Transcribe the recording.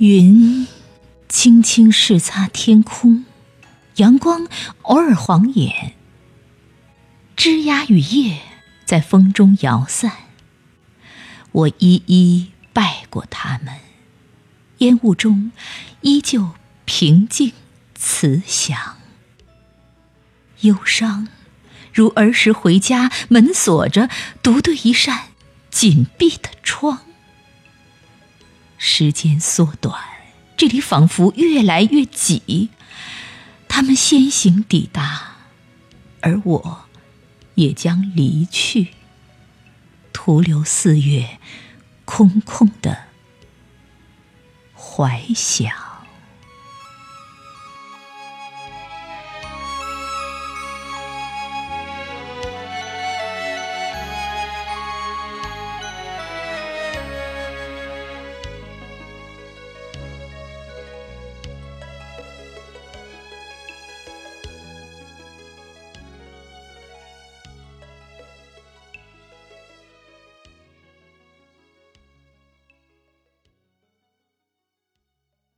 云轻轻拭擦天空，阳光偶尔晃眼，枝桠与叶在风中摇散。我一一拜过他们，烟雾中依旧平静慈祥。忧伤如儿时回家，门锁着，独对一扇紧闭的窗。时间缩短，这里仿佛越来越挤。他们先行抵达，而我也将离去，徒留四月空空的怀想。